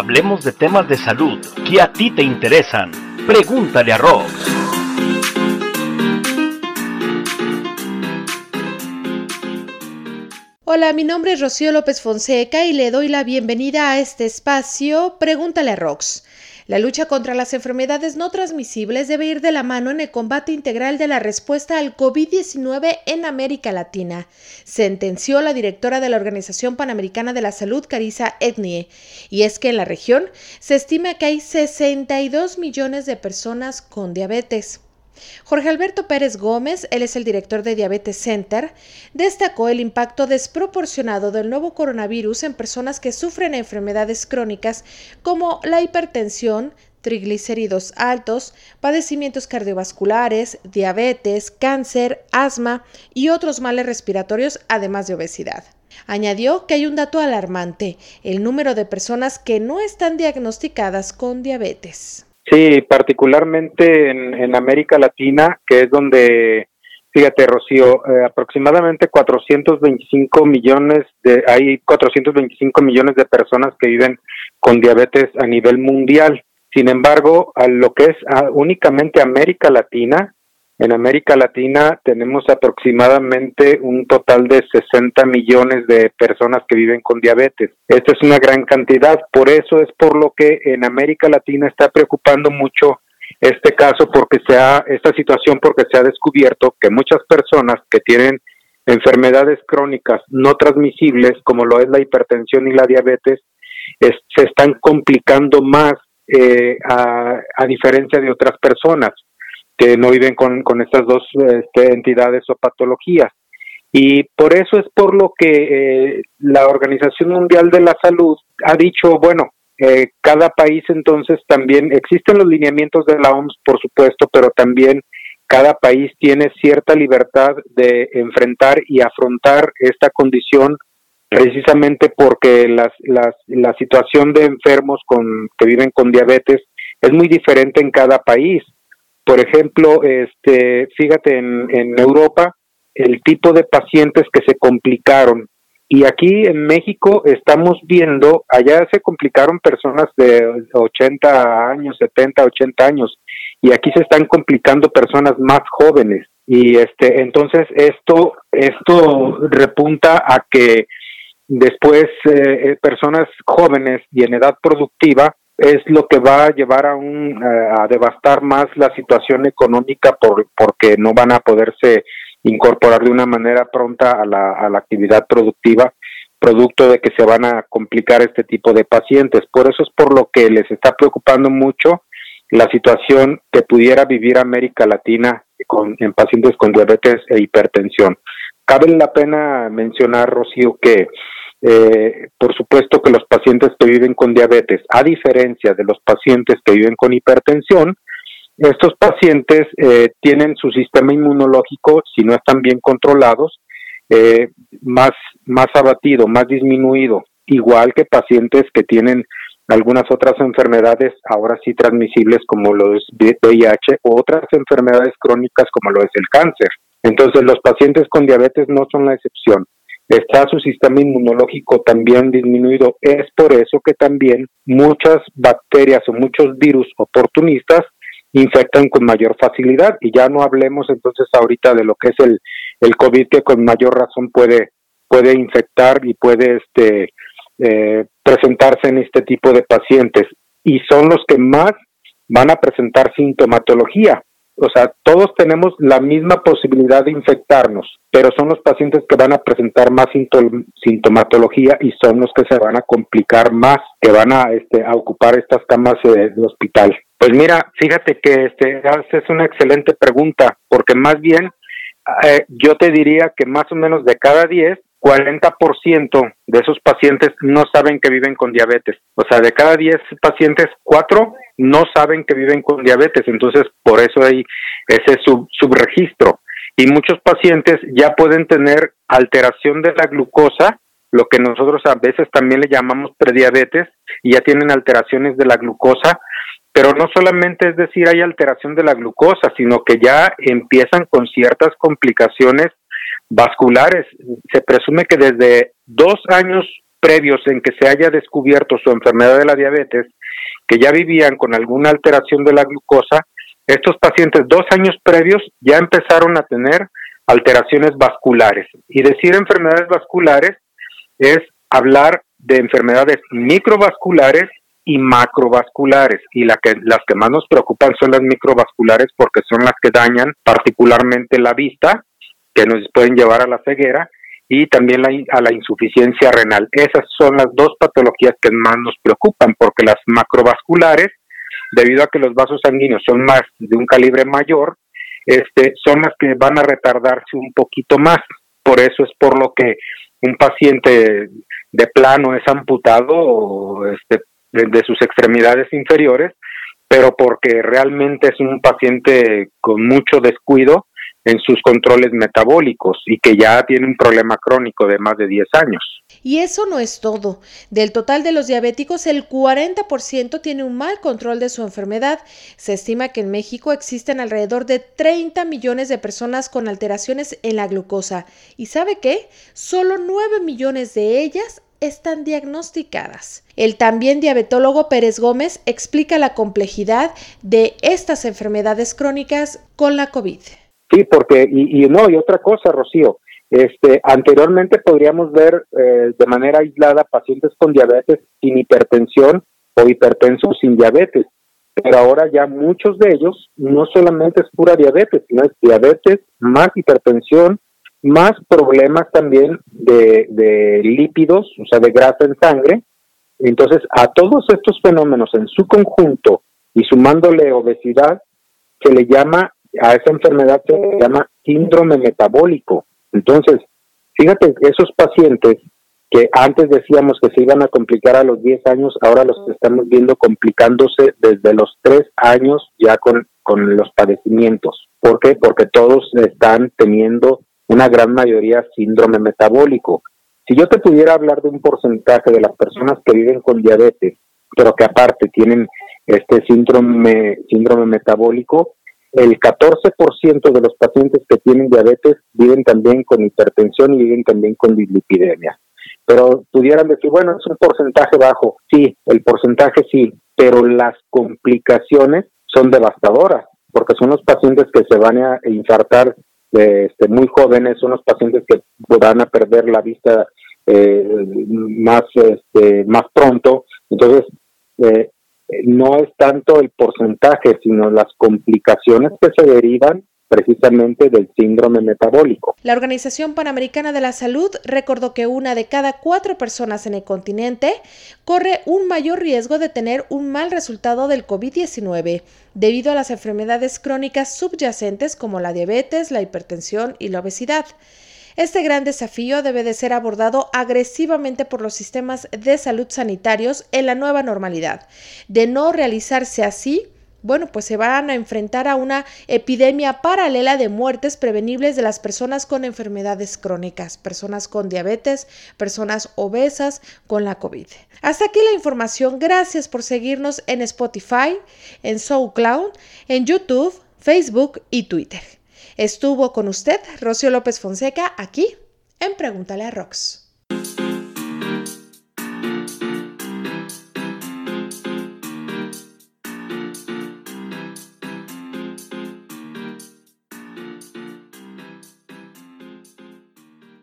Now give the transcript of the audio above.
Hablemos de temas de salud que a ti te interesan. Pregúntale a Rox. Hola, mi nombre es Rocío López Fonseca y le doy la bienvenida a este espacio Pregúntale a Rox. La lucha contra las enfermedades no transmisibles debe ir de la mano en el combate integral de la respuesta al COVID-19 en América Latina, sentenció la directora de la Organización Panamericana de la Salud, Carisa Etnie. Y es que en la región se estima que hay 62 millones de personas con diabetes. Jorge Alberto Pérez Gómez, él es el director de Diabetes Center, destacó el impacto desproporcionado del nuevo coronavirus en personas que sufren enfermedades crónicas como la hipertensión, triglicéridos altos, padecimientos cardiovasculares, diabetes, cáncer, asma y otros males respiratorios, además de obesidad. Añadió que hay un dato alarmante, el número de personas que no están diagnosticadas con diabetes. Sí, particularmente en, América Latina, que es donde, fíjate, Rocío, eh, aproximadamente 425 millones de, hay 425 millones de personas que viven con diabetes a nivel mundial. Sin embargo, a lo que es únicamente América Latina, en América Latina tenemos aproximadamente un total de 60 millones de personas que viven con diabetes. Esta es una gran cantidad, por eso es por lo que en América Latina está preocupando mucho este caso porque se ha esta situación porque se ha descubierto que muchas personas que tienen enfermedades crónicas no transmisibles como lo es la hipertensión y la diabetes se están complicando más eh, a, a diferencia de otras personas que no viven con, estas dos este, entidades o patologías. Y por eso es por lo que eh, la Organización Mundial de la Salud ha dicho, bueno, eh, cada país entonces también, existen los lineamientos de la OMS, por supuesto, pero también cada país tiene cierta libertad de enfrentar y afrontar esta condición precisamente porque las, las, la situación de enfermos con, que viven con diabetes es muy diferente en cada país. Por ejemplo, este, fíjate, en, Europa, el tipo de pacientes que se complicaron. Y aquí en México estamos viendo, allá se complicaron personas de 80 años, 70, 80 años, y aquí se están complicando personas más jóvenes. Y este, entonces esto, esto repunta a que después eh, personas jóvenes y en edad productiva es lo que va a llevar a, un, a devastar más la situación económica por, porque no van a poderse incorporar de una manera pronta a la, a la actividad productiva producto de que se van a complicar este tipo de pacientes. Por eso es por lo que les está preocupando mucho la situación que pudiera vivir América Latina con, en pacientes con diabetes e hipertensión. Cabe la pena mencionar, Rocío, que eh, por supuesto que los pacientes que viven con diabetes, a diferencia de los pacientes que viven con hipertensión, estos pacientes eh, tienen su sistema inmunológico, si no están bien controlados, eh, más, más abatido, más disminuido, igual que pacientes que tienen algunas otras enfermedades, ahora sí transmisibles como lo es VIH, o otras enfermedades crónicas como lo es el cáncer. Entonces, los pacientes con diabetes no son la excepción está su sistema inmunológico también disminuido. Es por eso que también muchas bacterias o muchos virus oportunistas infectan con mayor facilidad. Y ya no hablemos entonces ahorita de lo que es el, el COVID que con mayor razón puede, puede infectar y puede este, eh, presentarse en este tipo de pacientes. Y son los que más van a presentar sintomatología o sea, todos tenemos la misma posibilidad de infectarnos, pero son los pacientes que van a presentar más sintomatología y son los que se van a complicar más, que van a, este, a ocupar estas camas de, hospital. Pues mira, fíjate que este es una excelente pregunta, porque más bien eh, yo te diría que más o menos de cada 10 40% de esos pacientes no saben que viven con diabetes. O sea, de cada 10 pacientes, 4 no saben que viven con diabetes. Entonces, por eso hay ese subregistro. Y muchos pacientes ya pueden tener alteración de la glucosa, lo que nosotros a veces también le llamamos prediabetes, y ya tienen alteraciones de la glucosa, pero no solamente es decir hay alteración de la glucosa, sino que ya empiezan con ciertas complicaciones vasculares. Se presume que desde dos años previos en que se haya descubierto su enfermedad de la diabetes, que ya vivían con alguna alteración de la glucosa, estos pacientes dos años previos ya empezaron a tener alteraciones vasculares. Y decir enfermedades vasculares es hablar de enfermedades microvasculares y macrovasculares y que, las que más nos preocupan son las microvasculares porque son las que dañan particularmente la vista, que nos pueden llevar a la ceguera y también a la insuficiencia renal. Esas son las dos patologías que más nos preocupan porque las macrovasculares, debido a que los vasos sanguíneos son más de un calibre mayor, este, son las que van a retardarse un poquito más. Por eso es por lo que un paciente de plano es amputado este, de, sus extremidades inferiores, pero porque realmente es un paciente con mucho descuido en sus controles metabólicos y que ya tiene un problema crónico de más de 10 años. Y eso no es todo. Del total de los diabéticos, el 40% tiene un mal control de su enfermedad. Se estima que en México existen alrededor de 30 millones de personas con alteraciones en la glucosa. ¿Y sabe qué? Solo 9 millones de ellas están diagnosticadas. El también diabetólogo Pérez Gómez explica la complejidad de estas enfermedades crónicas con la COVID. Sí, porque, y, no, y otra cosa, Rocío, este, anteriormente podríamos ver eh, de manera aislada pacientes con diabetes sin hipertensión o hipertensos sin diabetes, pero ahora ya muchos de ellos no solamente es pura diabetes, sino es diabetes más hipertensión, más problemas también de, de lípidos, o sea, de grasa en sangre. Entonces, a todos estos fenómenos en su conjunto y sumándole obesidad, se le llama, a esa enfermedad se le llama síndrome metabólico. Entonces, fíjate, esos pacientes que antes decíamos que se iban a complicar a los 10 años, ahora los estamos viendo complicándose desde los 3 años ya con, con los padecimientos. ¿Por qué? Porque todos están teniendo una gran mayoría síndrome metabólico. Si yo te pudiera hablar de un porcentaje de las personas que viven con diabetes, pero que aparte tienen este síndrome, síndrome metabólico, el 14% de los pacientes que tienen diabetes viven también con hipertensión y viven también con dislipidemia. Pero pudieran decir, bueno, es un porcentaje bajo. Sí, el porcentaje sí, pero las complicaciones son devastadoras, porque son los pacientes que se van a infartar este, muy jóvenes, son los pacientes que van a perder la vista eh, más, este, más pronto. Entonces, eh, no es tanto el porcentaje, sino las complicaciones que se derivan precisamente del síndrome metabólico. La Organización Panamericana de la Salud recordó que una de cada cuatro personas en el continente corre un mayor riesgo de tener un mal resultado del COVID-19 debido a las enfermedades crónicas subyacentes como la diabetes, la hipertensión y la obesidad. Este gran desafío debe de ser abordado agresivamente por los sistemas de salud sanitarios en la nueva normalidad. De no realizarse así, bueno, pues se van a enfrentar a una epidemia paralela de muertes prevenibles de las personas con enfermedades crónicas, personas con diabetes, personas obesas con la COVID. Hasta aquí la información. Gracias por seguirnos en Spotify, en SoundCloud, en YouTube, Facebook y Twitter. Estuvo con usted Rocío López Fonseca aquí en Pregúntale a Rox.